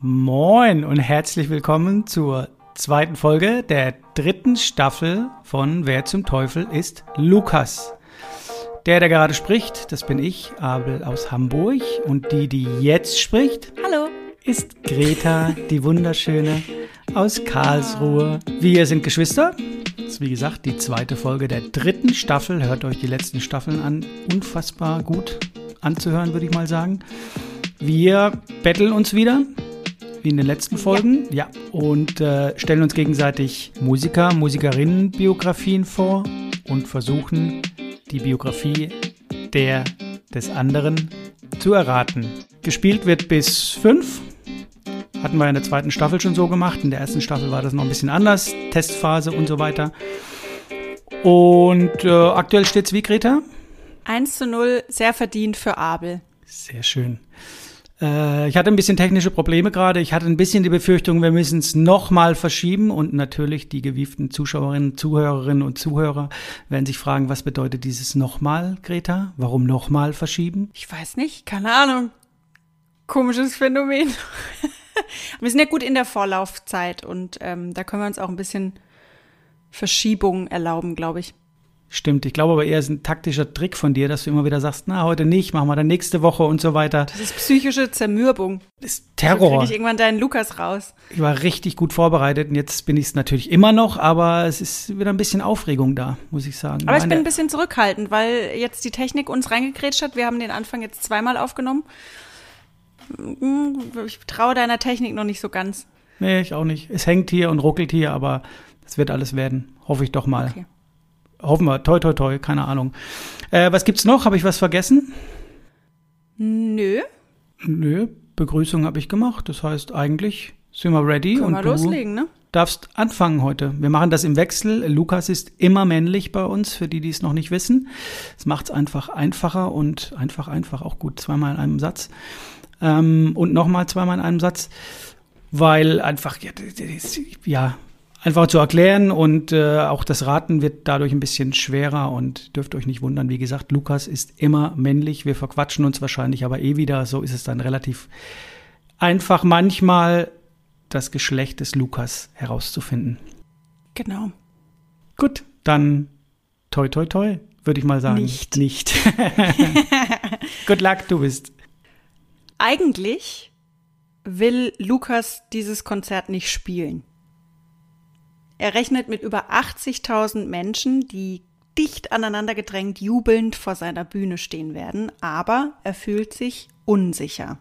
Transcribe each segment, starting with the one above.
Moin und herzlich willkommen zur zweiten Folge der dritten Staffel von Wer zum Teufel ist Lukas. Der, der gerade spricht, das bin ich, Abel aus Hamburg. Und die, die jetzt spricht, Hallo. ist Greta, die wunderschöne aus Karlsruhe. Wir sind Geschwister. Das ist wie gesagt die zweite Folge der dritten Staffel. Hört euch die letzten Staffeln an. Unfassbar gut anzuhören, würde ich mal sagen. Wir betteln uns wieder, wie in den letzten Folgen. Ja. Und äh, stellen uns gegenseitig Musiker, Musikerinnen-Biografien vor und versuchen, die Biografie der des anderen zu erraten. Gespielt wird bis fünf. Hatten wir in der zweiten Staffel schon so gemacht. In der ersten Staffel war das noch ein bisschen anders. Testphase und so weiter. Und äh, aktuell steht es wie, Greta? 1 zu 0, sehr verdient für Abel. Sehr schön. Äh, ich hatte ein bisschen technische Probleme gerade. Ich hatte ein bisschen die Befürchtung, wir müssen es nochmal verschieben. Und natürlich die gewieften Zuschauerinnen, Zuhörerinnen und Zuhörer werden sich fragen, was bedeutet dieses nochmal, Greta? Warum nochmal verschieben? Ich weiß nicht, keine Ahnung. Komisches Phänomen. wir sind ja gut in der Vorlaufzeit und ähm, da können wir uns auch ein bisschen Verschiebungen erlauben, glaube ich. Stimmt, ich glaube aber eher ist ein taktischer Trick von dir, dass du immer wieder sagst, na, heute nicht, machen wir dann nächste Woche und so weiter. Das ist psychische Zermürbung. Das ist Terror. kriege ich irgendwann deinen Lukas raus. Ich war richtig gut vorbereitet und jetzt bin ich es natürlich immer noch, aber es ist wieder ein bisschen Aufregung da, muss ich sagen. Aber ich Meine- bin ein bisschen zurückhaltend, weil jetzt die Technik uns reingekrätscht hat. Wir haben den Anfang jetzt zweimal aufgenommen. Ich traue deiner Technik noch nicht so ganz. Nee, ich auch nicht. Es hängt hier und ruckelt hier, aber es wird alles werden. Hoffe ich doch mal. Okay. Hoffen wir. Toi, toi, toi. Keine Ahnung. Äh, was gibt's noch? Habe ich was vergessen? Nö, Nö. Begrüßung habe ich gemacht. Das heißt, eigentlich sind wir ready können und wir du loslegen, ne? darfst anfangen heute. Wir machen das im Wechsel. Lukas ist immer männlich bei uns, für die, die es noch nicht wissen. Es macht es einfach einfacher und einfach, einfach auch gut. Zweimal in einem Satz. Ähm, und nochmal zweimal in einem Satz, weil einfach, ja, ja einfach zu erklären und äh, auch das Raten wird dadurch ein bisschen schwerer und dürft euch nicht wundern. Wie gesagt, Lukas ist immer männlich. Wir verquatschen uns wahrscheinlich aber eh wieder. So ist es dann relativ einfach manchmal das Geschlecht des Lukas herauszufinden. Genau. Gut, dann toi toi toi, würde ich mal sagen. Nicht. Nicht. Good luck, du bist. Eigentlich will Lukas dieses Konzert nicht spielen. Er rechnet mit über 80.000 Menschen, die dicht aneinander gedrängt jubelnd vor seiner Bühne stehen werden, aber er fühlt sich unsicher.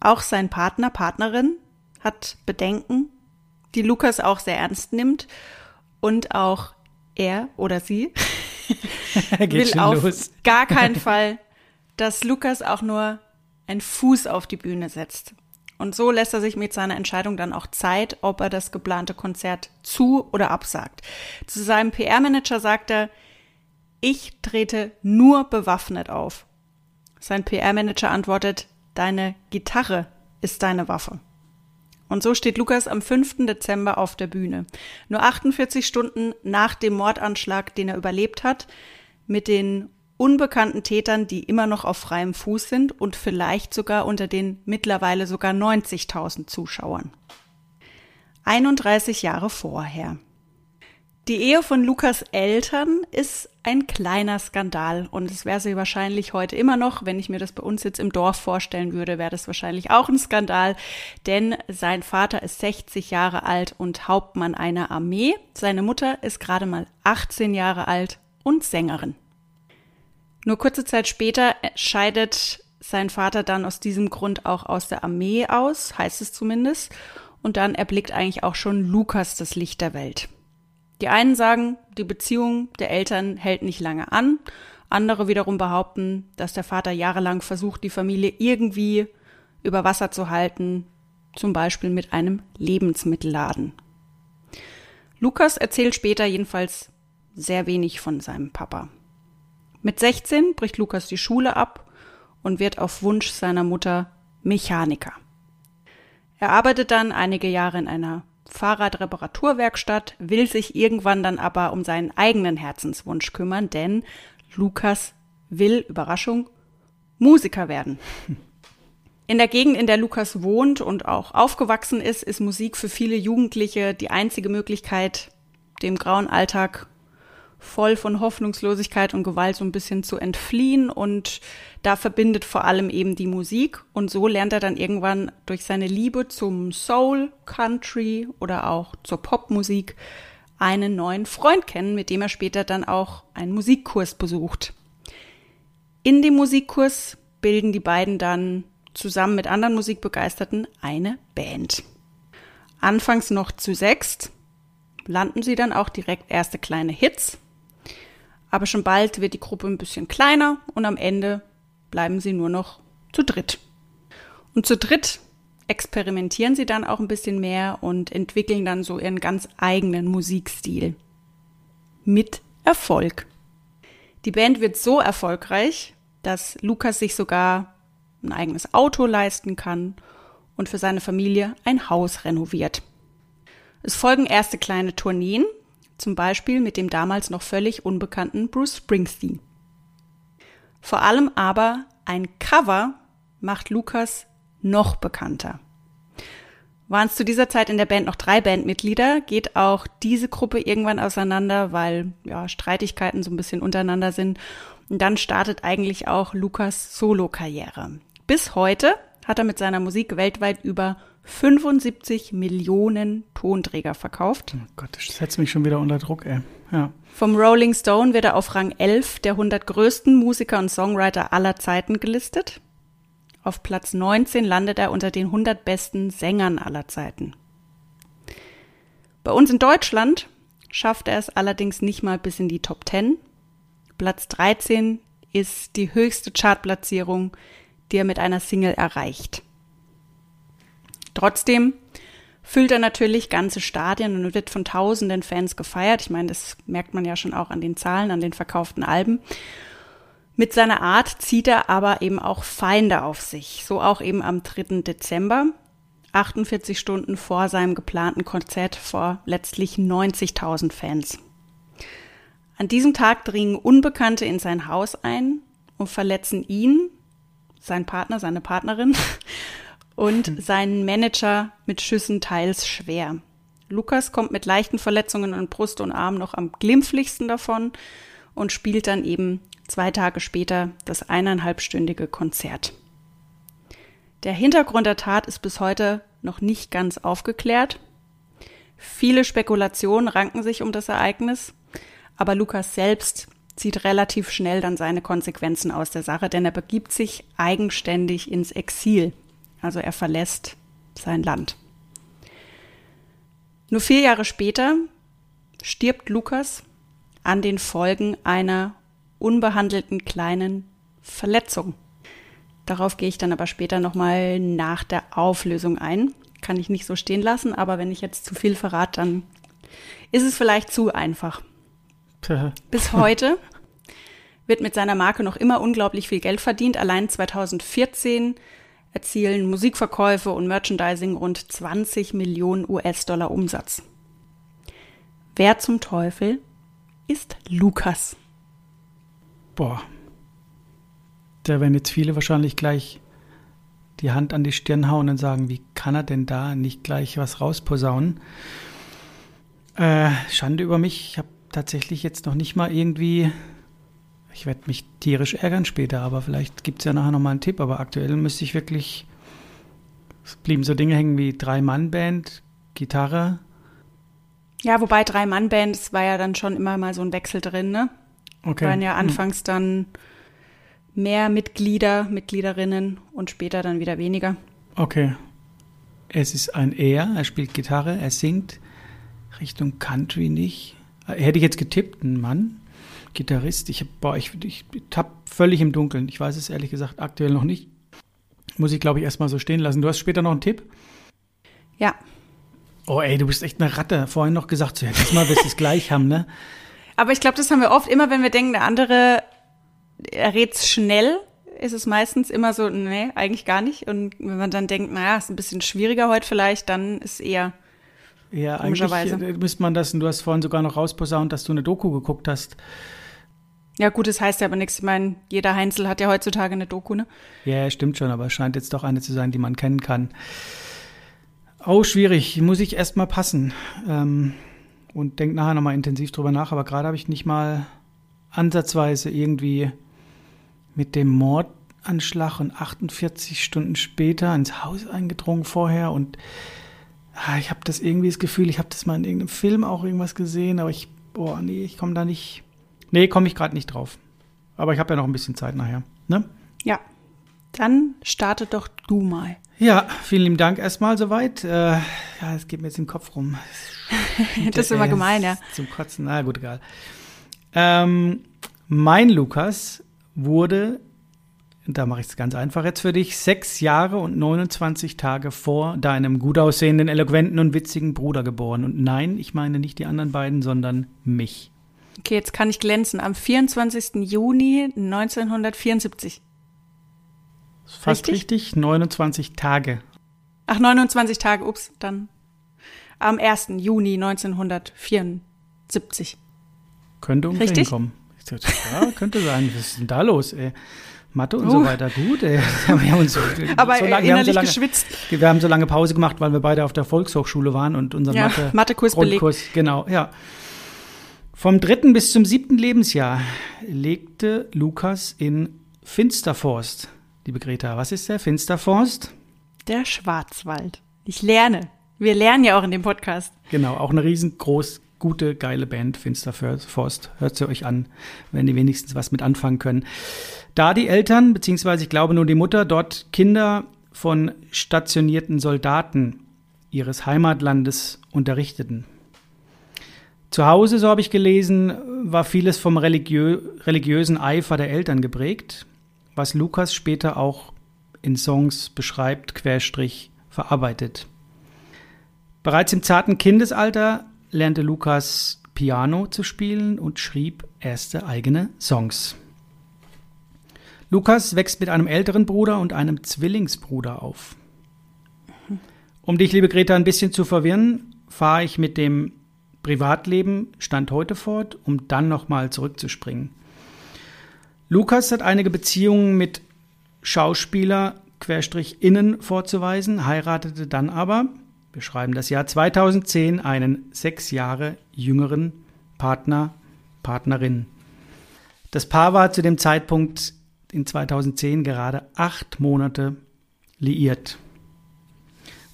Auch sein Partner, Partnerin hat Bedenken, die Lukas auch sehr ernst nimmt und auch er oder sie will auf los. gar keinen Fall, dass Lukas auch nur einen Fuß auf die Bühne setzt. Und so lässt er sich mit seiner Entscheidung dann auch Zeit, ob er das geplante Konzert zu oder absagt. Zu seinem PR-Manager sagt er, ich trete nur bewaffnet auf. Sein PR-Manager antwortet, deine Gitarre ist deine Waffe. Und so steht Lukas am 5. Dezember auf der Bühne. Nur 48 Stunden nach dem Mordanschlag, den er überlebt hat, mit den unbekannten Tätern, die immer noch auf freiem Fuß sind und vielleicht sogar unter den mittlerweile sogar 90.000 Zuschauern. 31 Jahre vorher. Die Ehe von Lukas Eltern ist ein kleiner Skandal und es wäre sie wahrscheinlich heute immer noch, wenn ich mir das bei uns jetzt im Dorf vorstellen würde, wäre das wahrscheinlich auch ein Skandal, denn sein Vater ist 60 Jahre alt und Hauptmann einer Armee, seine Mutter ist gerade mal 18 Jahre alt und Sängerin. Nur kurze Zeit später scheidet sein Vater dann aus diesem Grund auch aus der Armee aus, heißt es zumindest, und dann erblickt eigentlich auch schon Lukas das Licht der Welt. Die einen sagen, die Beziehung der Eltern hält nicht lange an. Andere wiederum behaupten, dass der Vater jahrelang versucht, die Familie irgendwie über Wasser zu halten, zum Beispiel mit einem Lebensmittelladen. Lukas erzählt später jedenfalls sehr wenig von seinem Papa. Mit 16 bricht Lukas die Schule ab und wird auf Wunsch seiner Mutter Mechaniker. Er arbeitet dann einige Jahre in einer Fahrradreparaturwerkstatt, will sich irgendwann dann aber um seinen eigenen Herzenswunsch kümmern, denn Lukas will, Überraschung, Musiker werden. In der Gegend, in der Lukas wohnt und auch aufgewachsen ist, ist Musik für viele Jugendliche die einzige Möglichkeit, dem grauen Alltag voll von Hoffnungslosigkeit und Gewalt so ein bisschen zu entfliehen. Und da verbindet vor allem eben die Musik. Und so lernt er dann irgendwann durch seine Liebe zum Soul, Country oder auch zur Popmusik einen neuen Freund kennen, mit dem er später dann auch einen Musikkurs besucht. In dem Musikkurs bilden die beiden dann zusammen mit anderen Musikbegeisterten eine Band. Anfangs noch zu sechst landen sie dann auch direkt erste kleine Hits. Aber schon bald wird die Gruppe ein bisschen kleiner und am Ende bleiben sie nur noch zu dritt. Und zu dritt experimentieren sie dann auch ein bisschen mehr und entwickeln dann so ihren ganz eigenen Musikstil. Mit Erfolg. Die Band wird so erfolgreich, dass Lukas sich sogar ein eigenes Auto leisten kann und für seine Familie ein Haus renoviert. Es folgen erste kleine Tourneen, zum Beispiel mit dem damals noch völlig unbekannten Bruce Springsteen. Vor allem aber ein Cover macht Lukas noch bekannter. Waren es zu dieser Zeit in der Band noch drei Bandmitglieder, geht auch diese Gruppe irgendwann auseinander, weil ja, Streitigkeiten so ein bisschen untereinander sind. Und dann startet eigentlich auch Lukas Solo-Karriere. Bis heute hat er mit seiner Musik weltweit über 75 Millionen Tonträger verkauft. Oh Gott, das setzt mich schon wieder unter Druck, ey. Ja. Vom Rolling Stone wird er auf Rang 11 der 100 größten Musiker und Songwriter aller Zeiten gelistet. Auf Platz 19 landet er unter den 100 besten Sängern aller Zeiten. Bei uns in Deutschland schafft er es allerdings nicht mal bis in die Top 10. Platz 13 ist die höchste Chartplatzierung, die er mit einer Single erreicht. Trotzdem füllt er natürlich ganze Stadien und wird von tausenden Fans gefeiert. Ich meine, das merkt man ja schon auch an den Zahlen, an den verkauften Alben. Mit seiner Art zieht er aber eben auch Feinde auf sich. So auch eben am 3. Dezember, 48 Stunden vor seinem geplanten Konzert vor letztlich 90.000 Fans. An diesem Tag dringen Unbekannte in sein Haus ein und verletzen ihn sein Partner, seine Partnerin und seinen Manager mit Schüssen teils schwer. Lukas kommt mit leichten Verletzungen an Brust und Arm noch am glimpflichsten davon und spielt dann eben zwei Tage später das eineinhalbstündige Konzert. Der Hintergrund der Tat ist bis heute noch nicht ganz aufgeklärt. Viele Spekulationen ranken sich um das Ereignis, aber Lukas selbst zieht relativ schnell dann seine Konsequenzen aus der Sache, denn er begibt sich eigenständig ins Exil. Also er verlässt sein Land. Nur vier Jahre später stirbt Lukas an den Folgen einer unbehandelten kleinen Verletzung. Darauf gehe ich dann aber später nochmal nach der Auflösung ein. Kann ich nicht so stehen lassen, aber wenn ich jetzt zu viel verrate, dann ist es vielleicht zu einfach. Bis heute wird mit seiner Marke noch immer unglaublich viel Geld verdient. Allein 2014 erzielen Musikverkäufe und Merchandising rund 20 Millionen US-Dollar Umsatz. Wer zum Teufel ist Lukas? Boah. Da werden jetzt viele wahrscheinlich gleich die Hand an die Stirn hauen und sagen, wie kann er denn da nicht gleich was rausposaunen? Äh, Schande über mich. Ich habe tatsächlich jetzt noch nicht mal irgendwie. Ich werde mich tierisch ärgern später, aber vielleicht gibt es ja nachher nochmal einen Tipp. Aber aktuell müsste ich wirklich. Es blieben so Dinge hängen wie Drei-Mann-Band, Gitarre. Ja, wobei Drei-Mann-Band, es war ja dann schon immer mal so ein Wechsel drin, ne? Okay. Waren ja hm. anfangs hm. dann mehr Mitglieder, Mitgliederinnen und später dann wieder weniger. Okay. Es ist ein Er, er spielt Gitarre, er singt Richtung Country nicht. Hätte ich jetzt getippt, ein Mann, Gitarrist. Ich, boah, ich, ich tapp völlig im Dunkeln. Ich weiß es ehrlich gesagt aktuell noch nicht. Muss ich, glaube ich, erstmal so stehen lassen. Du hast später noch einen Tipp? Ja. Oh, ey, du bist echt eine Ratte. Vorhin noch gesagt, so, ja, diesmal wirst du es gleich haben, ne? Aber ich glaube, das haben wir oft immer, wenn wir denken, der andere errät's schnell, ist es meistens immer so, nee, eigentlich gar nicht. Und wenn man dann denkt, naja, ist ein bisschen schwieriger heute vielleicht, dann ist eher ja, eigentlich äh, müsste man das, und du hast vorhin sogar noch rausposaunt, dass du eine Doku geguckt hast. Ja, gut, das heißt ja aber nichts. Ich meine, jeder Heinzel hat ja heutzutage eine Doku, ne? Ja, stimmt schon, aber es scheint jetzt doch eine zu sein, die man kennen kann. Oh, schwierig. Muss ich erst mal passen. Ähm, und denk nachher nochmal intensiv drüber nach. Aber gerade habe ich nicht mal ansatzweise irgendwie mit dem Mordanschlag und 48 Stunden später ins Haus eingedrungen vorher und ah, ich habe das irgendwie das Gefühl, ich habe das mal in irgendeinem Film auch irgendwas gesehen, aber ich, boah, nee, ich komme da nicht, nee, komme ich gerade nicht drauf. Aber ich habe ja noch ein bisschen Zeit nachher, ne? Ja. Dann starte doch du mal. Ja, vielen lieben Dank erstmal soweit. Äh, ja, es geht mir jetzt im Kopf rum. das ist immer gemein, ja. Zum Kotzen, na gut, egal. Ähm, mein Lukas wurde, da mache ich es ganz einfach jetzt für dich, sechs Jahre und 29 Tage vor deinem gut aussehenden, eloquenten und witzigen Bruder geboren. Und nein, ich meine nicht die anderen beiden, sondern mich. Okay, jetzt kann ich glänzen. Am 24. Juni 1974. Fast richtig? richtig, 29 Tage. Ach, 29 Tage, ups, dann am 1. Juni 1974. Könnte ungefähr Richtig? hinkommen. Ja, könnte sein. Was ist denn da los, ey? Mathe und so weiter, gut, ey. Wir haben uns so, Aber so lange, wir haben innerlich so lange, geschwitzt. Wir haben so lange Pause gemacht, weil wir beide auf der Volkshochschule waren und unser Ja, Mathe Mathekurs belegt. Grundkurs, genau, ja. Vom dritten bis zum siebten Lebensjahr legte Lukas in Finsterforst. Liebe Greta, was ist der Finsterforst? Der Schwarzwald. Ich lerne. Wir lernen ja auch in dem Podcast. Genau, auch eine riesengroß, gute, geile Band, Finsterforst. Hört sie euch an, wenn die wenigstens was mit anfangen können. Da die Eltern, beziehungsweise ich glaube nur die Mutter, dort Kinder von stationierten Soldaten ihres Heimatlandes unterrichteten. Zu Hause, so habe ich gelesen, war vieles vom religiö religiösen Eifer der Eltern geprägt, was Lukas später auch in Songs beschreibt, querstrich verarbeitet. Bereits im zarten Kindesalter lernte Lukas Piano zu spielen und schrieb erste eigene Songs. Lukas wächst mit einem älteren Bruder und einem Zwillingsbruder auf. Um dich, liebe Greta, ein bisschen zu verwirren, fahre ich mit dem Privatleben Stand heute fort, um dann nochmal zurückzuspringen. Lukas hat einige Beziehungen mit Schauspieler Querstrich innen vorzuweisen, heiratete dann aber, wir schreiben das Jahr 2010, einen sechs Jahre jüngeren Partner, Partnerin. Das Paar war zu dem Zeitpunkt in 2010 gerade acht Monate liiert.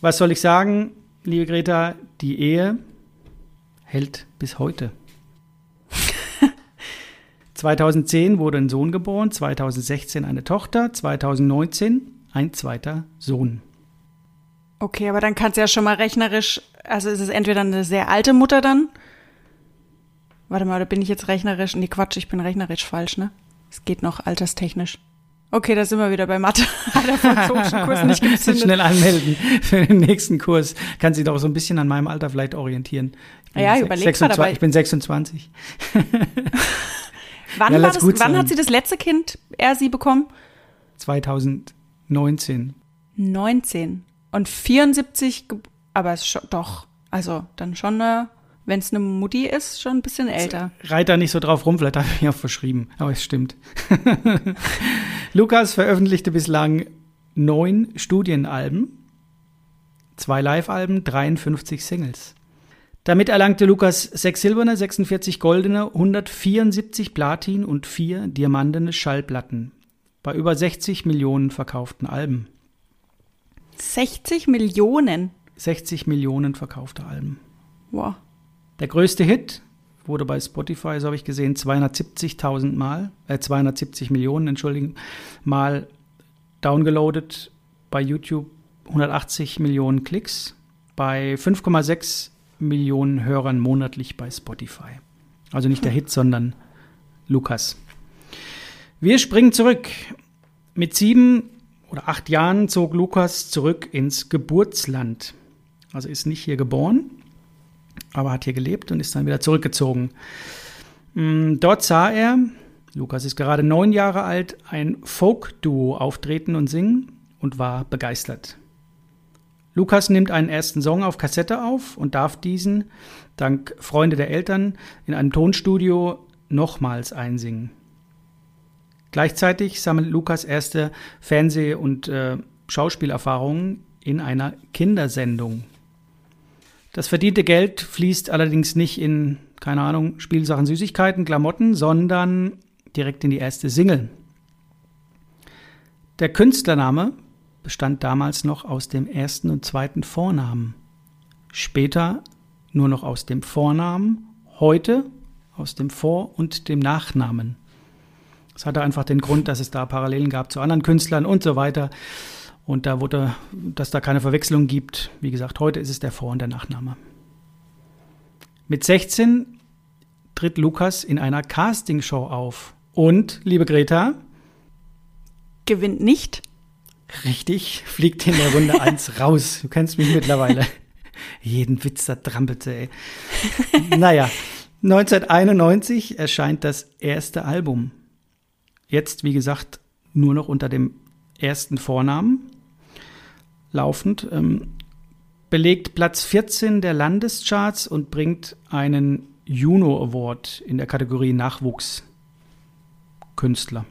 Was soll ich sagen, liebe Greta? Die Ehe hält bis heute. 2010 wurde ein Sohn geboren, 2016 eine Tochter, 2019 ein zweiter Sohn. Okay, aber dann kannst du ja schon mal rechnerisch, also ist es entweder eine sehr alte Mutter dann? Warte mal, oder bin ich jetzt rechnerisch? Nee, Quatsch, ich bin rechnerisch falsch, ne? Es geht noch alterstechnisch. Okay, da sind wir wieder bei Mathe. Hat der französischen Kurs nicht gezündet. Schnell anmelden für den nächsten Kurs. Kann sich doch so ein bisschen an meinem Alter vielleicht orientieren. Ja, se- überleg 26 grad, aber- Ich bin 26. Wann, Ja, war das, wann sein. hat sie das letzte Kind, er sie bekommen? 2019. 19. Und 74, ge- aber es ist schon, doch, also dann schon, wenn es eine Mutti ist, schon ein bisschen älter. Reit da nicht so drauf rum, vielleicht habe ich mich auch verschrieben, aber es stimmt. Lukas veröffentlichte bislang neun Studienalben, zwei Live-Alben, 53 Singles. Damit erlangte Lukas sechs silberne, 46 goldene, 174 Platin und vier diamantene Schallplatten bei über 60 Millionen verkauften Alben. 60 Millionen. 60 Millionen verkaufte Alben. Wow. Der größte Hit wurde bei Spotify, so habe ich gesehen, 270.000 Mal, äh 270 Millionen, entschuldigen, Mal downgeloadet. Bei YouTube 180 Millionen Klicks, bei 5,6 Millionen Hörern monatlich bei Spotify. Also nicht der Hit, sondern Lukas. Wir springen zurück. Mit sieben oder acht Jahren zog Lukas zurück ins Geburtsland. Also ist nicht hier geboren, aber hat hier gelebt und ist dann wieder zurückgezogen. Mm, Dort sah er, Lukas ist gerade neun Jahre alt, ein Folk-Duo auftreten und singen und war begeistert. Lukas nimmt einen ersten Song auf Kassette auf und darf diesen, dank Freunde der Eltern, in einem Tonstudio nochmals einsingen. Gleichzeitig sammelt Lukas erste Fernseh- und äh, Schauspielerfahrungen in einer Kindersendung. Das verdiente Geld fließt allerdings nicht in, keine Ahnung, Spielsachen, Süßigkeiten, Klamotten, sondern direkt in die erste Single. Der Künstlername bestand damals noch aus dem ersten und zweiten Vornamen. Später nur noch aus dem Vornamen, heute aus dem Vor- und dem Nachnamen. Das hatte einfach den Grund, dass es da Parallelen gab zu anderen Künstlern und so weiter. Und da wurde, dass da keine Verwechslung gibt. Wie gesagt, heute ist es der Vor- und der Nachname. Mit 16 tritt Lukas in einer Castingshow auf. Und, liebe Greta, gewinnt nicht. Richtig, fliegt in der Runde 1 raus. Du kennst mich mittlerweile. Jeden Witz da trampelte, ey. naja, 1991 erscheint das erste Album. Jetzt, wie gesagt, nur noch unter dem ersten Vornamen laufend. Ähm, belegt Platz 14 der Landescharts und bringt einen Juno Award in der Kategorie Nachwuchskünstler.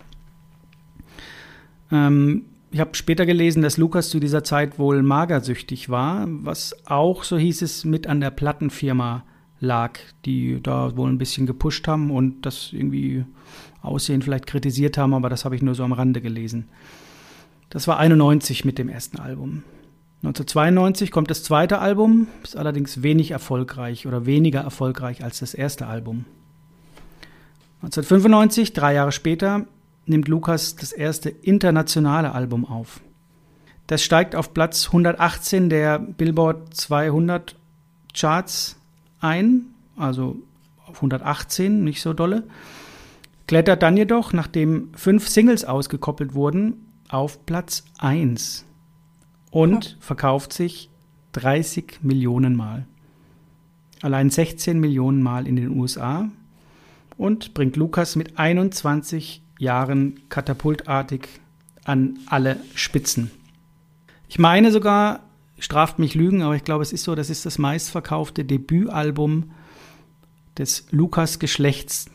Ähm, ich habe später gelesen, dass Lukas zu dieser Zeit wohl magersüchtig war, was auch, so hieß es, mit an der Plattenfirma lag, die da wohl ein bisschen gepusht haben und das irgendwie Aussehen vielleicht kritisiert haben, aber das habe ich nur so am Rande gelesen. Das war 91 mit dem ersten Album. 1992 kommt das zweite Album, ist allerdings wenig erfolgreich oder weniger erfolgreich als das erste Album. 1995, drei Jahre später, nimmt Lukas das erste internationale Album auf. Das steigt auf Platz 118 der Billboard 200 Charts ein, also auf 118, nicht so dolle. Klettert dann jedoch, nachdem fünf Singles ausgekoppelt wurden, auf Platz 1 und verkauft sich 30 Millionen Mal. Allein 16 Millionen Mal in den USA und bringt Lukas mit 21 Jahren katapultartig an alle Spitzen. Ich meine sogar, straft mich Lügen, aber ich glaube, es ist so, das ist das meistverkaufte Debütalbum des Lukas-Geschlechts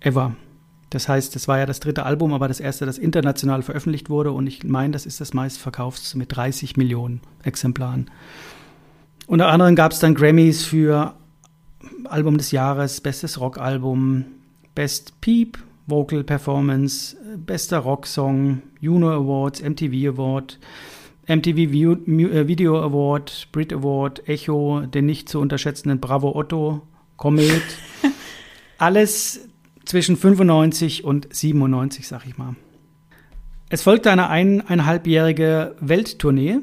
ever. Das heißt, das war ja das dritte Album, aber das erste, das international veröffentlicht wurde. Und ich meine, das ist das meistverkaufte mit 30 Millionen Exemplaren. Unter anderem gab es dann Grammys für Album des Jahres, bestes Rockalbum, Best Peep, Vocal Performance, bester Rocksong, Juno Awards, MTV Award, MTV äh, Video Award, Brit Award, Echo, den nicht zu unterschätzenden Bravo Otto, Comet. Alles zwischen 95 und 97, sag ich mal. Es folgte eine eineinhalbjährige Welttournee,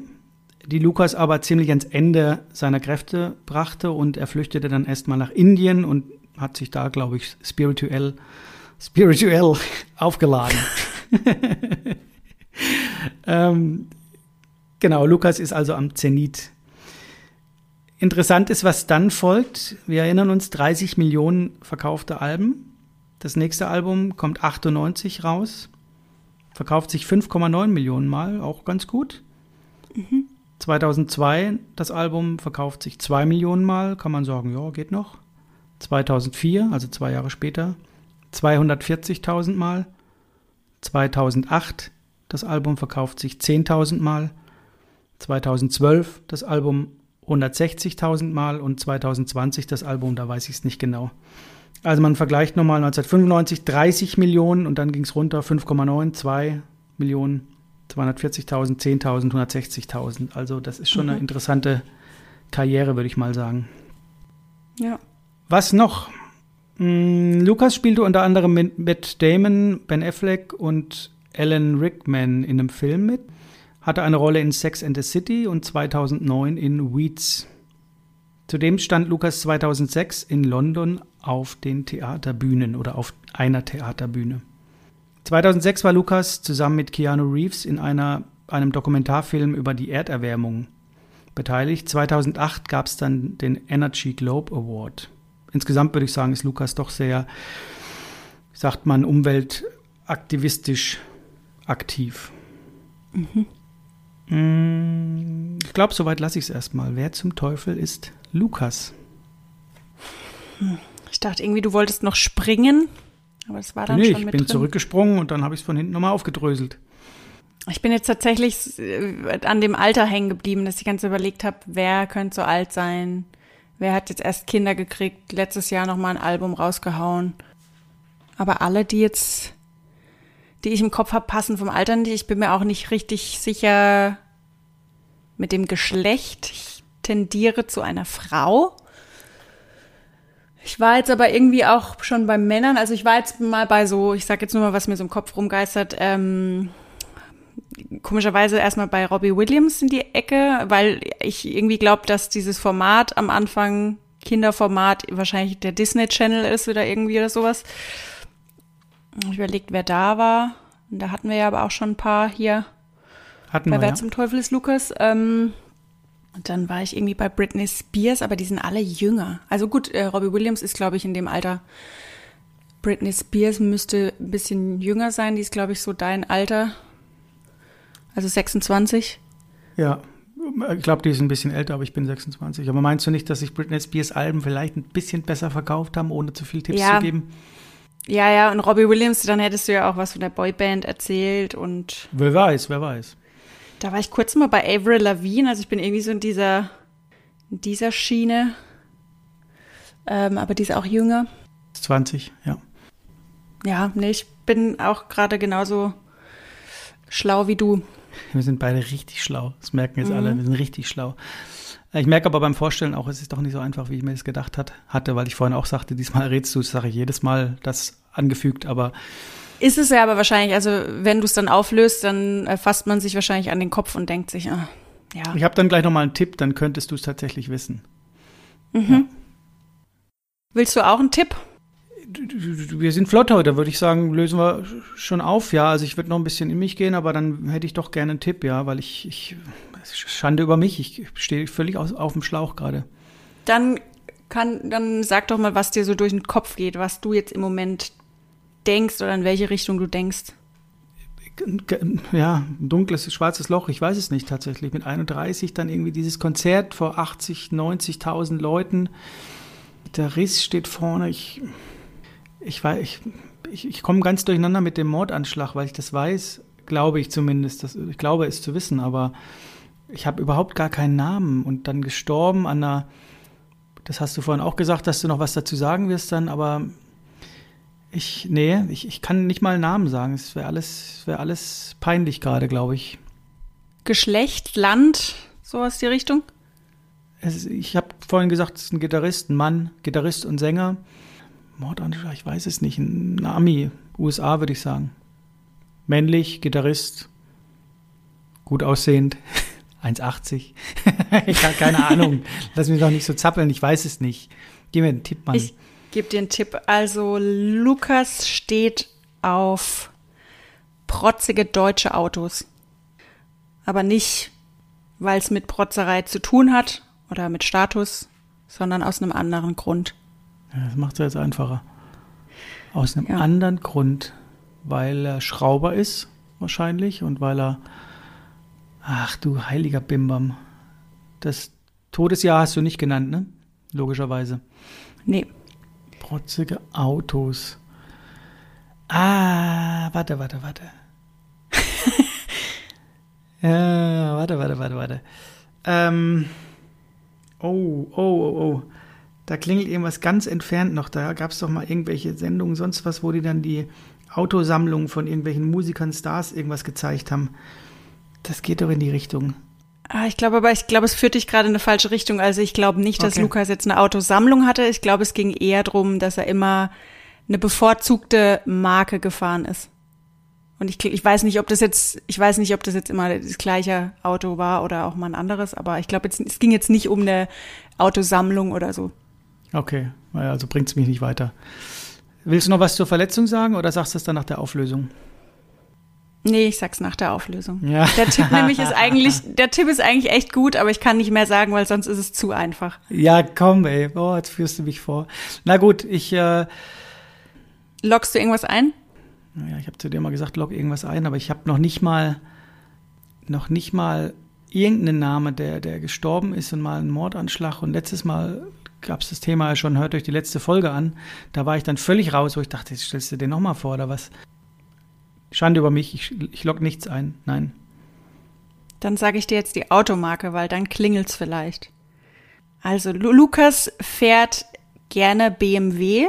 die Lukas aber ziemlich ans Ende seiner Kräfte brachte und er flüchtete dann erstmal nach Indien und hat sich da, glaube ich, spirituell, spirituell aufgeladen. ähm, genau, Lukas ist also am Zenit. Interessant ist, was dann folgt. Wir erinnern uns, 30 Millionen verkaufte Alben. Das nächste Album kommt 98 raus, verkauft sich 5,9 Millionen Mal, auch ganz gut. Mhm. 2002 das Album verkauft sich 2 Millionen Mal, kann man sagen, ja, geht noch. 2004, also zwei Jahre später, 240.000 Mal. 2008 das Album verkauft sich 10.000 Mal. 2012 das Album 160.000 Mal und 2020 das Album, da weiß ich es nicht genau. Also man vergleicht nochmal 1995 30 Millionen und dann ging es runter 5,9, 2 Millionen, 240.000, 10.000, 160.000. Also das ist schon mhm. eine interessante Karriere, würde ich mal sagen. Ja. Was noch? Hm, Lukas spielte unter anderem mit Matt Damon, Ben Affleck und Alan Rickman in einem Film mit, hatte eine Rolle in Sex and the City und 2009 in Weeds. Zudem stand Lukas 2006 in London auf den Theaterbühnen oder auf einer Theaterbühne. 2006 war Lukas zusammen mit Keanu Reeves in einer, einem Dokumentarfilm über die Erderwärmung beteiligt. 2008 gab es dann den Energy Globe Award. Insgesamt würde ich sagen, ist Lukas doch sehr, sagt man, umweltaktivistisch aktiv. Mhm. Mm, ich glaube, soweit lasse ich es erstmal. Wer zum Teufel ist Lukas? Ich dachte irgendwie, du wolltest noch springen. Aber es war dann nee, schon ich mit bin drin. zurückgesprungen und dann habe ich es von hinten nochmal aufgedröselt. Ich bin jetzt tatsächlich äh, an dem Alter hängen geblieben, dass ich ganz überlegt habe, wer könnte so alt sein? Wer hat jetzt erst Kinder gekriegt, letztes Jahr noch mal ein Album rausgehauen? Aber alle, die jetzt, die ich im Kopf habe, passen vom Alter nicht. Ich bin mir auch nicht richtig sicher mit dem Geschlecht. Ich tendiere zu einer Frau. Ich war jetzt aber irgendwie auch schon bei Männern. Also ich war jetzt mal bei so, ich sag jetzt nur mal, was mir so im Kopf rumgeistert. Ähm, komischerweise erstmal bei Robbie Williams in die Ecke, weil ich irgendwie glaube, dass dieses Format am Anfang Kinderformat wahrscheinlich der Disney Channel ist oder irgendwie oder sowas. Ich überlegt, wer da war. Und da hatten wir ja aber auch schon ein paar hier Hatten bei wir, Wer ja. zum Teufel ist Lukas. Ähm, und dann war ich irgendwie bei Britney Spears, aber die sind alle jünger. Also gut, äh, Robbie Williams ist, glaube ich, in dem Alter. Britney Spears müsste ein bisschen jünger sein. Die ist, glaube ich, so dein Alter. Also 26. Ja, ich glaube, die ist ein bisschen älter, aber ich bin 26. Aber meinst du nicht, dass sich Britney Spears Alben vielleicht ein bisschen besser verkauft haben, ohne zu viel Tipps Ja. zu geben? Ja, ja, und Robbie Williams, dann hättest du ja auch was von der Boyband erzählt. Und Wer weiß, wer weiß. Da war ich kurz mal bei Avril Lavigne. Also ich bin irgendwie so in dieser, in dieser Schiene. Ähm, aber die ist auch jünger. 20, ja. Ja, nee, ich bin auch gerade genauso schlau wie du. Wir sind beide richtig schlau. Das merken jetzt Mhm. alle. Wir sind richtig schlau. Äh, Ich merke aber beim Vorstellen auch, es ist doch nicht so einfach, wie ich mir das gedacht hat, hatte, weil ich vorhin auch sagte, diesmal rätst du, das sage ich jedes Mal, das angefügt, aber Ist es ja aber wahrscheinlich, also wenn du es dann auflöst, dann äh, fasst man sich wahrscheinlich an den Kopf und denkt sich, ah, ja. ich habe dann gleich nochmal einen Tipp, dann könntest du es tatsächlich wissen. Willst du auch einen Tipp? Wir sind flott heute, würde ich sagen, lösen wir schon auf, ja. Also ich würde noch ein bisschen in mich gehen, aber dann hätte ich doch gerne einen Tipp, ja, weil ich, ich Schande über mich, ich stehe völlig aus, auf dem Schlauch gerade. Dann kann, dann sag doch mal, was dir so durch den Kopf geht, was du jetzt im Moment denkst oder in welche Richtung du denkst. Ja, dunkles, schwarzes Loch, ich weiß es nicht tatsächlich. Mit 31 dann irgendwie dieses Konzert vor 80, 90.000 Leuten. Der Riss steht vorne. Ich, ich, weiß, ich, ich, ich komme ganz durcheinander mit dem Mordanschlag, weil ich das weiß, glaube ich zumindest. Das, ich glaube es zu wissen, aber ich habe überhaupt gar keinen Namen und dann gestorben an einer. Das hast du vorhin auch gesagt, dass du noch was dazu sagen wirst dann, aber ich, nee, ich, ich kann nicht mal einen Namen sagen. Es wäre alles, es wäre alles peinlich gerade, glaube ich. Geschlecht, Land, sowas die Richtung? Es, ich habe vorhin gesagt, es ist ein Gitarrist, ein Mann, Gitarrist und Sänger. Mordanschlag, ich weiß es nicht. Ein Ami, USA würde ich sagen. Männlich, Gitarrist, gut aussehend, 1,80. ich habe keine Ahnung. Lass mich doch nicht so zappeln, ich weiß es nicht. Gib mir einen Tipp, Mann. Ich gebe dir einen Tipp. Also Lukas steht auf protzige deutsche Autos. Aber nicht, weil es mit Protzerei zu tun hat oder mit Status, sondern aus einem anderen Grund. Ja, das macht es jetzt einfacher. Aus einem Ja. anderen Grund, weil er Schrauber ist, wahrscheinlich, und weil er. Ach du heiliger Bimbam. Das Todesjahr hast du nicht genannt, ne? Logischerweise. Nee. Protzige Autos. Ah, warte, warte, warte. ja, warte, warte, warte, warte. Ähm. Oh, oh, oh, oh. Da klingelt irgendwas ganz entfernt noch. Da gab es doch mal irgendwelche Sendungen, sonst was, wo die dann die Autosammlung von irgendwelchen Musikern, Stars irgendwas gezeigt haben. Das geht doch in die Richtung. Ah, ich glaube aber, ich glaube, es führt dich gerade in eine falsche Richtung. Also ich glaube nicht, dass Okay. Lukas jetzt eine Autosammlung hatte. Ich glaube, es ging eher darum, dass er immer eine bevorzugte Marke gefahren ist. Und ich, ich weiß nicht, ob das jetzt, ich weiß nicht, ob das jetzt immer das gleiche Auto war oder auch mal ein anderes, aber ich glaube, jetzt, es ging jetzt nicht um eine Autosammlung oder so. Okay, also bringt es mich nicht weiter. Willst du noch was zur Verletzung sagen oder sagst du es dann nach der Auflösung? Nee, ich sag's nach der Auflösung. Ja. Der Tipp nämlich ist eigentlich, der Tipp ist eigentlich echt gut, aber ich kann nicht mehr sagen, weil sonst ist es zu einfach. Ja, komm, ey. Oh, jetzt führst du mich vor. Na gut, ich, äh, Lockst du irgendwas ein? ja, ich habe zu dir mal gesagt, log irgendwas ein, aber ich habe noch nicht mal, noch nicht mal irgendeinen Name, der, der gestorben ist und mal einen Mordanschlag und letztes Mal gab es das Thema schon, hört euch die letzte Folge an. Da war ich dann völlig raus, wo ich dachte, jetzt stellst du dir nochmal vor oder was? Schande über mich, ich, ich log nichts ein, nein. Dann sage ich dir jetzt die Automarke, weil dann klingelt's vielleicht. Also Lu Lukas fährt gerne BMW,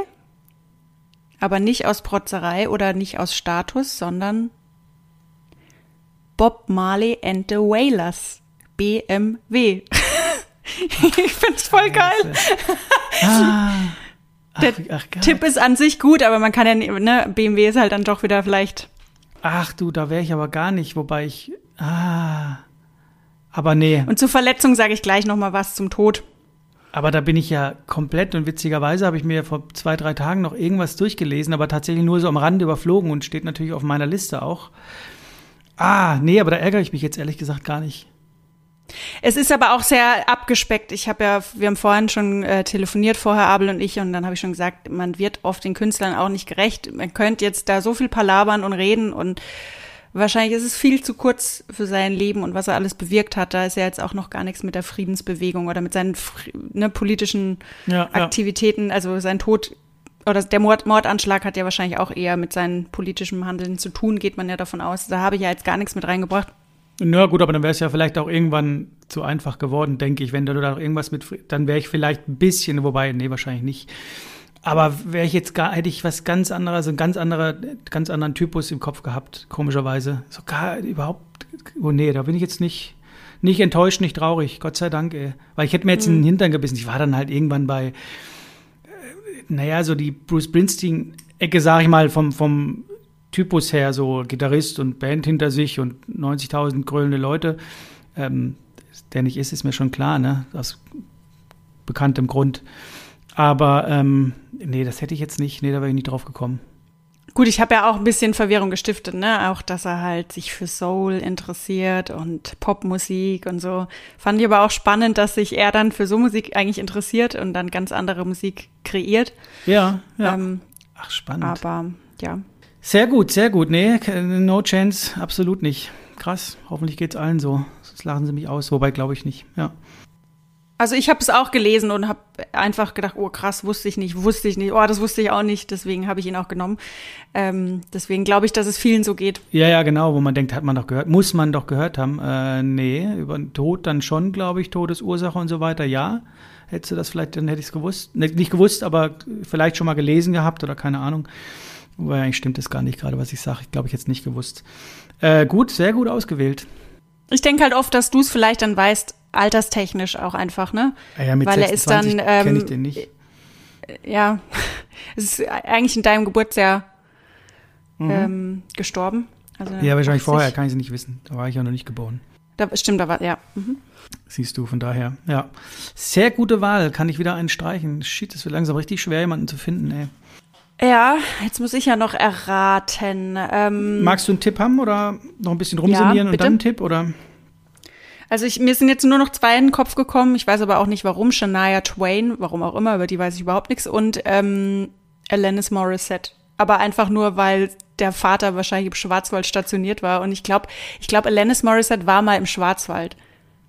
aber nicht aus Protzerei oder nicht aus Status, sondern Bob Marley and the Wailers. BMW. ich find's voll geil. Ah, Der ach, ach, Tipp ist an sich gut, aber man kann ja, ne, BMW ist halt dann doch wieder vielleicht. Ach du, da wäre ich aber gar nicht, wobei ich. Ah. Aber nee, Und zur Verletzung sage ich gleich noch mal was zum Tod. aber da bin ich ja komplett und witzigerweise habe ich mir vor zwei, drei Tagen noch irgendwas durchgelesen, aber tatsächlich nur so am Rande überflogen und steht natürlich auf meiner Liste auch. Ah, nee, aber da ärgere ich mich jetzt ehrlich gesagt gar nicht. Es ist aber auch sehr abgespeckt. Ich habe ja, wir haben vorhin schon äh, telefoniert, vorher Abel und ich, und dann habe ich schon gesagt, man wird oft den Künstlern auch nicht gerecht. Man könnte jetzt da so viel palabern und reden und wahrscheinlich ist es viel zu kurz für sein Leben und was er alles bewirkt hat. Da ist ja jetzt auch noch gar nichts mit der Friedensbewegung oder mit seinen ne, politischen Ja, ja. Aktivitäten. Also sein Tod oder der Mord, Mordanschlag hat ja wahrscheinlich auch eher mit seinem politischen Handeln zu tun, geht man ja davon aus. Da habe ich ja jetzt gar nichts mit reingebracht. Na gut, aber dann wäre es ja vielleicht auch irgendwann zu einfach geworden, denke ich. Wenn du da noch irgendwas mit, dann wäre ich vielleicht ein bisschen, wobei, nee, wahrscheinlich nicht. Aber wäre ich jetzt gar, hätte ich was ganz anderes, einen ganz anderer, ganz anderen Typus im Kopf gehabt, komischerweise. So gar überhaupt, oh nee, da bin ich jetzt nicht, nicht enttäuscht, nicht traurig, Gott sei Dank, ey. Weil ich hätte mir jetzt in den Hintern gebissen. Ich war dann halt irgendwann bei, äh, naja, so die Bruce Springsteen-Ecke, sag ich mal, vom, vom Typus her, so Gitarrist und Band hinter sich und 90.000 grölende Leute. Ähm, der nicht ist, ist mir schon klar, ne? Aus bekanntem Grund. Aber ähm, nee, das hätte ich jetzt nicht, nee, da wäre ich nicht drauf gekommen. Gut, ich habe ja auch ein bisschen Verwirrung gestiftet, ne? Auch, dass er halt sich für Soul interessiert und Popmusik und so. Fand ich aber auch spannend, dass sich er dann für so Musik eigentlich interessiert und dann ganz andere Musik kreiert. Ja, ja. Ähm, Ach, spannend. aber ja. Sehr gut, sehr gut. Nee, no chance, absolut nicht. Krass, hoffentlich geht's allen so. Sonst lachen sie mich aus, wobei glaube ich nicht. Ja. Also ich habe es auch gelesen und habe einfach gedacht, oh krass, wusste ich nicht, wusste ich nicht, oh, das wusste ich auch nicht, deswegen habe ich ihn auch genommen. Ähm, deswegen glaube ich, dass es vielen so geht. Ja, ja, genau, wo man denkt, hat man doch gehört, muss man doch gehört haben. Äh, nee, über den Tod dann schon, glaube ich, Todesursache und so weiter, ja. Hättest du das vielleicht, dann hätte ich es gewusst. Nicht gewusst, aber vielleicht schon mal gelesen gehabt oder keine Ahnung. Wobei eigentlich stimmt das gar nicht gerade, was ich sage. Ich glaube, ich jetzt nicht gewusst. Äh, gut, sehr gut ausgewählt. Ich denke halt oft, dass du es vielleicht dann weißt, alterstechnisch auch einfach, ne? Ah ja, mit Weil er ist 26 dann, kenne ich ähm, den nicht. Ja, es ist eigentlich in deinem Geburtsjahr ähm, gestorben. Also Mhm. Ja, wahrscheinlich 80. vorher, kann ich es nicht wissen. Da war ich ja noch nicht geboren. Da, stimmt, da war, ja. Mhm. Siehst du, von daher, ja. Sehr gute Wahl, kann ich wieder einen streichen. Shit, es wird langsam richtig schwer, jemanden zu finden, ey. Ja, jetzt muss ich ja noch erraten. Ähm, Magst du einen Tipp haben oder noch ein bisschen rumsinieren und bitte. dann einen Tipp, oder? Also ich, mir sind jetzt nur noch zwei in den Kopf gekommen. Ich weiß aber auch nicht, warum. Shania Twain, warum auch immer, über die weiß ich überhaupt nichts. Und ähm, Alanis Morissette. Aber einfach nur, weil der Vater wahrscheinlich im Schwarzwald stationiert war. Und ich glaube, ich glaube, Alanis Morissette war mal im Schwarzwald.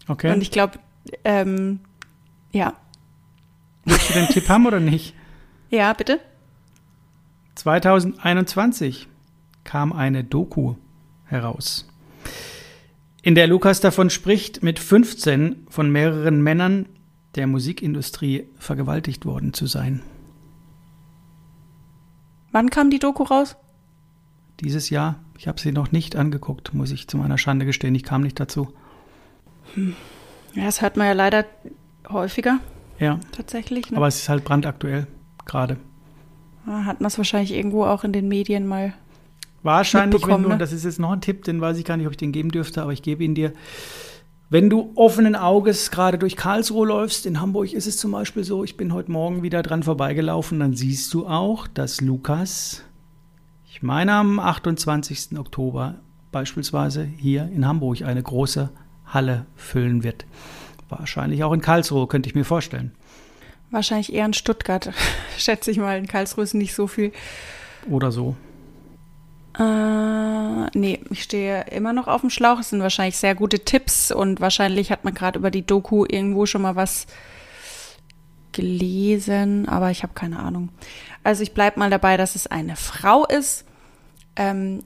Okay. Und ich glaube, ähm, ja. Willst du den Tipp haben oder nicht? Ja, bitte? 2021 kam eine Doku heraus, in der Lukas davon spricht, mit 15 von mehreren Männern der Musikindustrie vergewaltigt worden zu sein. Wann kam die Doku raus? Dieses Jahr, ich habe sie noch nicht angeguckt, muss ich zu meiner Schande gestehen, ich kam nicht dazu. Ja, das hört man ja leider häufiger Ja, tatsächlich. Ne? aber es ist halt brandaktuell gerade. Hat man es wahrscheinlich irgendwo auch in den Medien mal. Wahrscheinlich, wenn du, ne? und das ist jetzt noch ein Tipp, den weiß ich gar nicht, ob ich den geben dürfte, aber ich gebe ihn dir. Wenn du offenen Auges gerade durch Karlsruhe läufst, in Hamburg ist es zum Beispiel so, ich bin heute Morgen wieder dran vorbeigelaufen, dann siehst du auch, dass Lukas, ich meine am 28. Oktober beispielsweise hier in Hamburg eine große Halle füllen wird. Wahrscheinlich auch in Karlsruhe, könnte ich mir vorstellen. Wahrscheinlich eher in Stuttgart, schätze ich mal. In Karlsruhe ist nicht so viel. Oder so. Äh, nee, ich stehe immer noch auf dem Schlauch. Es sind wahrscheinlich sehr gute Tipps und wahrscheinlich hat man gerade über die Doku irgendwo schon mal was gelesen, aber ich habe keine Ahnung. Also ich bleib mal dabei, dass es eine Frau ist. Ähm,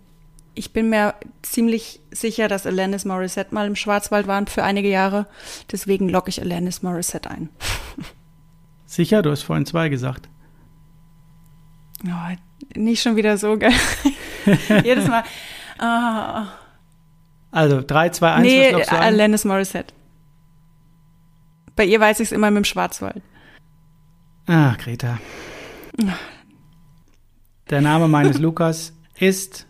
ich bin mir ziemlich sicher, dass Alanis Morissette mal im Schwarzwald waren für einige Jahre. Deswegen locke ich Alanis Morissette ein. Sicher? Du hast vorhin zwei gesagt. Oh, nicht schon wieder so geil. Jedes Mal. Oh. Also 3, 2, 1, nee, was du an? Alanis Morissette. Bei ihr weiß ich es immer mit dem Schwarzwald. Ah, Greta. Der Name meines Lukas ist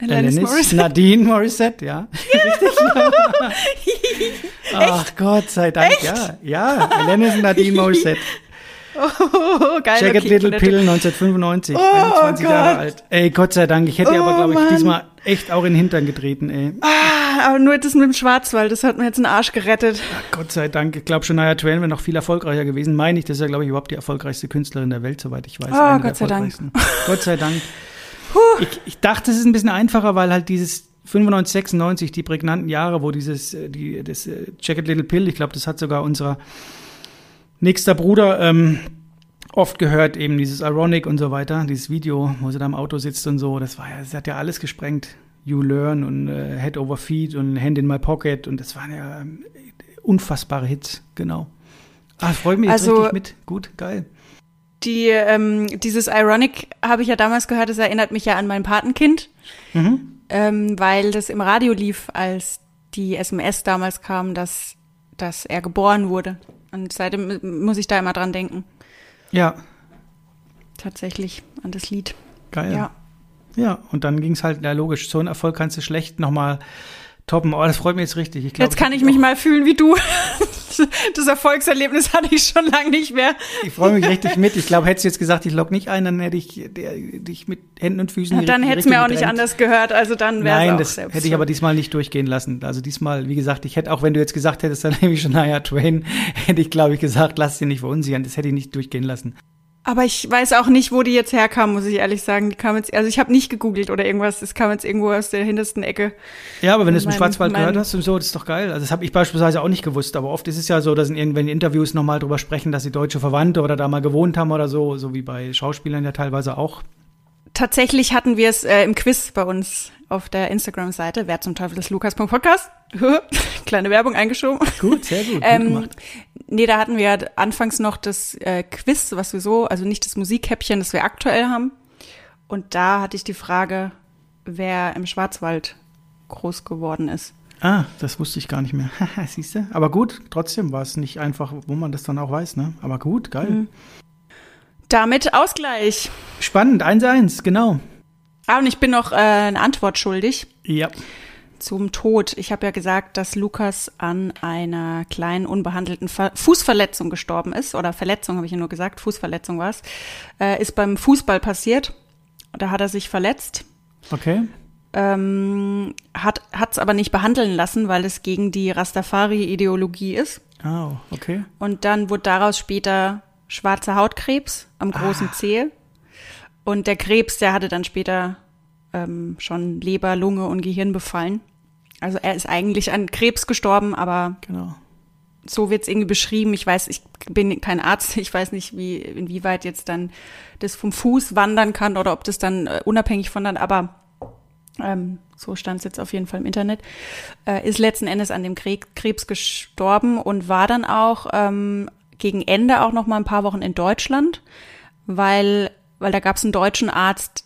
Alanis Alanis Morissette. Nadine Morissette, ja. Richtig. Ach Gott sei Dank, ja. Ja, Alanis Nadine Morissette. Oh, geil. Jagged okay, Little Pill 1995, Oh 21 Jahre Gott. alt. Ey, Gott sei Dank. Ich hätte Oh aber, glaube ich, Mann. diesmal echt auch in den Hintern getreten, ey. Ah, aber nur das mit dem Schwarzwald, das hat mir jetzt einen Arsch gerettet. Gott sei Dank. Ich glaube, Shania Twain wäre noch viel erfolgreicher gewesen. Meine ich, das ist ja, glaube ich, überhaupt die erfolgreichste Künstlerin der Welt, soweit ich weiß. Oh, Eine Gott sei Dank. Gott sei Dank. Ich, ich dachte, es ist ein bisschen einfacher, weil halt dieses 95, 96, die prägnanten Jahre, wo dieses, äh, die, das äh, Jacket Little Pill, ich glaube, das hat sogar unser nächster Bruder ähm, oft gehört, eben dieses Ironic und so weiter, dieses Video, wo sie da im Auto sitzt und so, das war ja, das hat ja alles gesprengt. You Learn und äh, Head Over Feet und Hand in My Pocket und das waren ja ähm, unfassbare Hits, genau. Ah, freut mich jetzt Also- richtig mit. Gut, geil. Die, ähm, dieses Ironic habe ich ja damals gehört, das erinnert mich ja an mein Patenkind, Mhm. ähm, weil das im Radio lief, als die SMS damals kam, dass, dass er geboren wurde. Und seitdem muss ich da immer dran denken. Ja, Tatsächlich an das Lied. geil. Ja. Ja, und dann ging es halt, ja logisch, so einen Erfolg kannst du schlecht nochmal toppen. Oh, das freut mich jetzt richtig. Ich glaub, Jetzt kann ich hab mich auch- mal fühlen wie du. Das Erfolgserlebnis hatte ich schon lange nicht mehr. Ich freue mich richtig mit. Ich glaube, hättest du jetzt gesagt, ich log nicht ein, dann hätte ich dich mit Händen und Füßen Ja, dann hätte es mir auch nicht anders gehört. Also dann wäre es Nein, das selbst hätte ich aber diesmal nicht durchgehen lassen. Also diesmal, wie gesagt, ich hätte auch, wenn du jetzt gesagt hättest, dann nehme ich schon Shania Twain, hätte ich, glaube ich, gesagt, lass dich nicht verunsichern. Das hätte ich nicht durchgehen lassen. Aber ich weiß auch nicht, wo die jetzt herkam, muss ich ehrlich sagen. Die kam jetzt, also ich habe nicht gegoogelt oder irgendwas. Das kam jetzt irgendwo aus der hintersten Ecke. Ja, aber wenn du es im Schwarzwald gehört hast und so, das ist doch geil. Also das habe ich beispielsweise auch nicht gewusst. Aber oft ist es ja so, dass in irgendwelchen Interviews nochmal drüber sprechen, dass sie deutsche Verwandte oder da mal gewohnt haben oder so, so wie bei Schauspielern ja teilweise auch. Tatsächlich hatten wir es äh, im Quiz bei uns auf der Instagram-Seite. Wer zum Teufel ist Lukas.podcast? Kleine Werbung eingeschoben. Gut, sehr gut. gut Ähm, gemacht. Nee, da hatten wir ja anfangs noch das äh, Quiz, was wir so, also nicht das Musikhäppchen, das wir aktuell haben. Und da hatte ich die Frage, wer im Schwarzwald groß geworden ist. Ah, das wusste ich gar nicht mehr. Siehst du? Aber gut, trotzdem war es nicht einfach, wo man das dann auch weiß, ne? Aber gut, geil. Mhm. Damit Ausgleich. Spannend, 1-1, genau. Ah, und ich bin noch äh, eine Antwort schuldig Ja. Zum Tod. Ich habe ja gesagt, dass Lukas an einer kleinen unbehandelten Ver Fußverletzung gestorben ist. Oder Verletzung habe ich ja nur gesagt, Fußverletzung war es. Äh, ist beim Fußball passiert. Da hat er sich verletzt. Okay. ähm, hat es aber nicht behandeln lassen, weil es gegen die Rastafari-Ideologie ist. Oh, okay. Und dann wurde daraus später schwarzer Hautkrebs am großen Zeh. Und der Krebs, der hatte dann später ähm, schon Leber, Lunge und Gehirn befallen. Also er ist eigentlich an Krebs gestorben, aber Genau. so wird es irgendwie beschrieben. Ich weiß, ich bin kein Arzt, ich weiß nicht, wie, inwieweit jetzt dann das vom Fuß wandern kann oder ob das dann äh, unabhängig von dann, aber ähm, so stand es jetzt auf jeden Fall im Internet, äh, ist letzten Endes an dem Kre Krebs gestorben und war dann auch ähm, gegen Ende auch noch mal ein paar Wochen in Deutschland, weil, weil da gab es einen deutschen Arzt,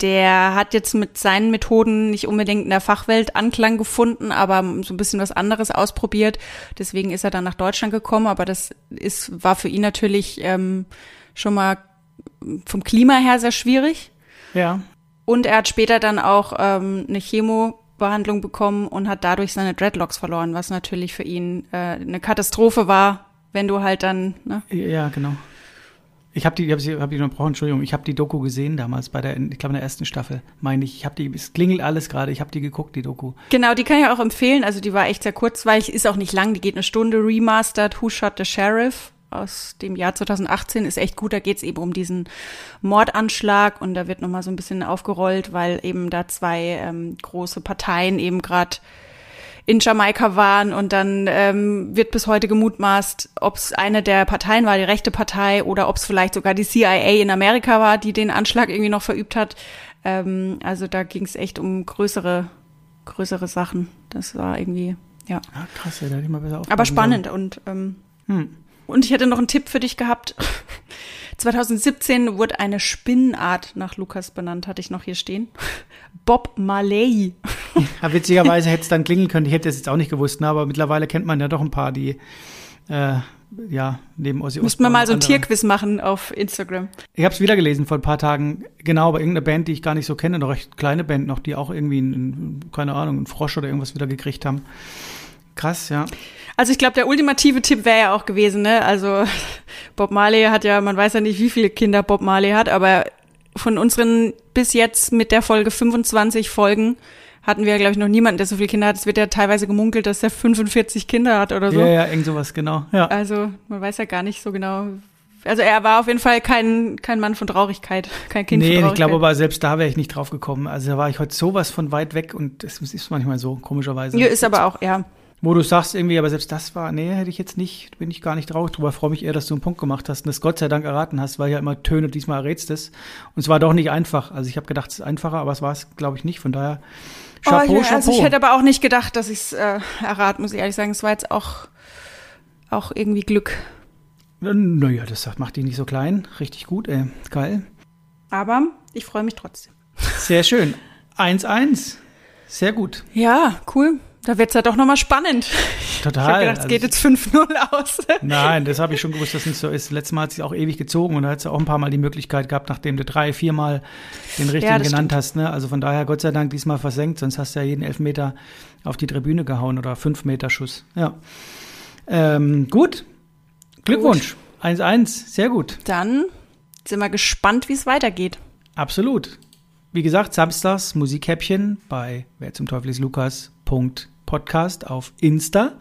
der hat jetzt mit seinen Methoden nicht unbedingt in der Fachwelt Anklang gefunden, aber so ein bisschen was anderes ausprobiert. Deswegen ist er dann nach Deutschland gekommen, aber das ist, war für ihn natürlich ähm, schon mal vom Klima her sehr schwierig. Ja. Und er hat später dann auch ähm, eine Chemobehandlung bekommen und hat dadurch seine Dreadlocks verloren, was natürlich für ihn äh, eine Katastrophe war, wenn du halt dann, ne? Ja, genau. Ich habe die, ich habe sie, hab die unterbrochen, Entschuldigung. Ich habe die Doku gesehen damals bei der, ich glaube in der ersten Staffel, meine ich. Ich habe die, es klingelt alles gerade. Ich habe die geguckt, die Doku. Genau, die kann ich auch empfehlen. Also die war echt sehr kurzweilig, ist auch nicht lang, die geht eine Stunde. Remastered Who Shot the Sheriff aus dem Jahr 2018 ist echt gut. Da geht es eben um diesen Mordanschlag und da wird nochmal so ein bisschen aufgerollt, weil eben da zwei ähm, große Parteien eben gerade in Jamaika waren und dann ähm, wird bis heute gemutmaßt, ob es eine der Parteien war, die rechte Partei, oder ob es vielleicht sogar die CIA in Amerika war, die den Anschlag irgendwie noch verübt hat. Ähm, also da ging es echt um größere, größere Sachen. Das war irgendwie, ja. Ah, krass, ja, da hätte ich mal besser Aber spannend und ähm, Hm. und ich hätte noch einen Tipp für dich gehabt. 2017 wurde eine Spinnenart nach Lukas benannt, hatte ich noch hier stehen. Bob Marley. Ja, witzigerweise hätte es dann klingeln können. Ich hätte es jetzt auch nicht gewusst, ne? aber mittlerweile kennt man ja doch ein paar, die äh, ja neben Ossi Müssten wir mal so ein andere- Tierquiz machen auf Instagram. Ich habe es wieder gelesen vor ein paar Tagen, genau, bei irgendeiner Band, die ich gar nicht so kenne, eine recht kleine Band noch, die auch irgendwie, einen, keine Ahnung, einen Frosch oder irgendwas wieder gekriegt haben. Krass, ja. Also ich glaube, der ultimative Tipp wäre ja auch gewesen, ne? Also Bob Marley hat ja, man weiß ja nicht, wie viele Kinder Bob Marley hat, aber von unseren bis jetzt mit der Folge 25 Folgen hatten wir, glaube ich, noch niemanden, der so viele Kinder hat. Es wird ja teilweise gemunkelt, dass er 45 Kinder hat oder so. Ja, ja, irgend sowas, genau. Ja. Also man weiß ja gar nicht so genau. Also er war auf jeden Fall kein, kein Mann von Traurigkeit, kein Kind von nee, Traurigkeit. ich glaube aber selbst da wäre ich nicht drauf gekommen. Also da war ich heute sowas von weit weg und es ist manchmal so, komischerweise. Ja, ist aber auch, ja. Wo du sagst irgendwie, aber selbst das war, nee, hätte ich jetzt nicht, bin ich gar nicht traurig drüber. Freue mich eher, dass du einen Punkt gemacht hast und das Gott sei Dank erraten hast, weil ja immer Töne, diesmal errätst es. Und es war doch nicht einfach. Also ich habe gedacht, es ist einfacher, aber es war es, glaube ich, nicht. Von daher, Chapeau, oh, ich, Chapeau. Also ich hätte aber auch nicht gedacht, dass ich es äh, errate, muss ich ehrlich sagen. Es war jetzt auch, auch irgendwie Glück. naja, das macht dich nicht so klein. Richtig gut, ey. Geil. Aber ich freue mich trotzdem. Sehr schön. 1-1. Sehr gut. Ja, cool. Da wird's ja doch nochmal spannend. Total. Ich habe gedacht, es Also geht jetzt 5-0 aus. Nein, das habe ich schon gewusst, dass es nicht so ist. Letztes Mal hat es sich auch ewig gezogen und da hat es auch ein paar Mal die Möglichkeit gehabt, nachdem du drei, viermal den richtigen Ja, genannt stimmt. hast. Ne? Also von daher, Gott sei Dank, diesmal versenkt, sonst hast du ja jeden Elfmeter auf die Tribüne gehauen oder fünf Meter Schuss. Ja. Ähm, gut. Glückwunsch. 1-1. Sehr gut. Dann sind wir gespannt, wie es weitergeht. Absolut. Wie gesagt, samstags Musikhäppchen bei wer zum Teufel ist Lukas. Podcast auf Insta.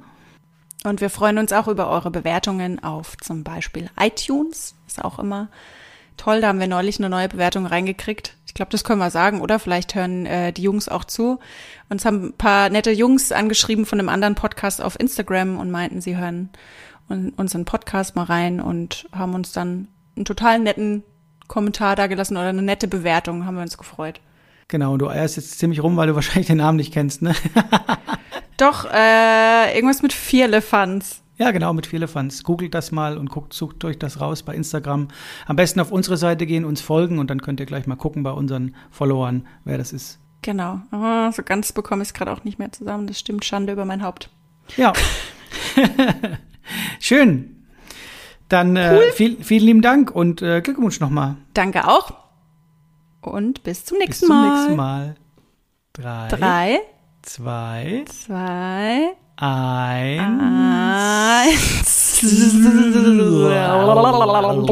Und wir freuen uns auch über eure Bewertungen auf zum Beispiel iTunes. Ist auch immer toll. Da haben wir neulich eine neue Bewertung reingekriegt. Ich glaube, das können wir sagen, oder? Vielleicht hören äh, die Jungs auch zu. Uns haben ein paar nette Jungs angeschrieben von einem anderen Podcast auf Instagram und meinten, sie hören un- unseren Podcast mal rein und haben uns dann einen total netten Kommentar da gelassen oder eine nette Bewertung. Haben wir uns gefreut. Genau, und du eierst jetzt ziemlich rum, weil du wahrscheinlich den Namen nicht kennst, ne? Doch, äh, irgendwas mit vier Elefants. Ja, genau, mit Vierlefanz. Googelt das mal und guckt, sucht euch das raus bei Instagram. Am besten auf unsere Seite gehen, uns folgen und dann könnt ihr gleich mal gucken bei unseren Followern, wer das ist. Genau. Oh, so ganz bekomme ich es gerade auch nicht mehr zusammen. Das stimmt, Schande über mein Haupt. Ja. Schön. Dann äh, viel, vielen lieben Dank und äh, Glückwunsch nochmal. Danke auch. Und bis zum Bis nächsten zum Mal. nächsten Mal. Drei, Drei, zwei, zwei, eins. eins.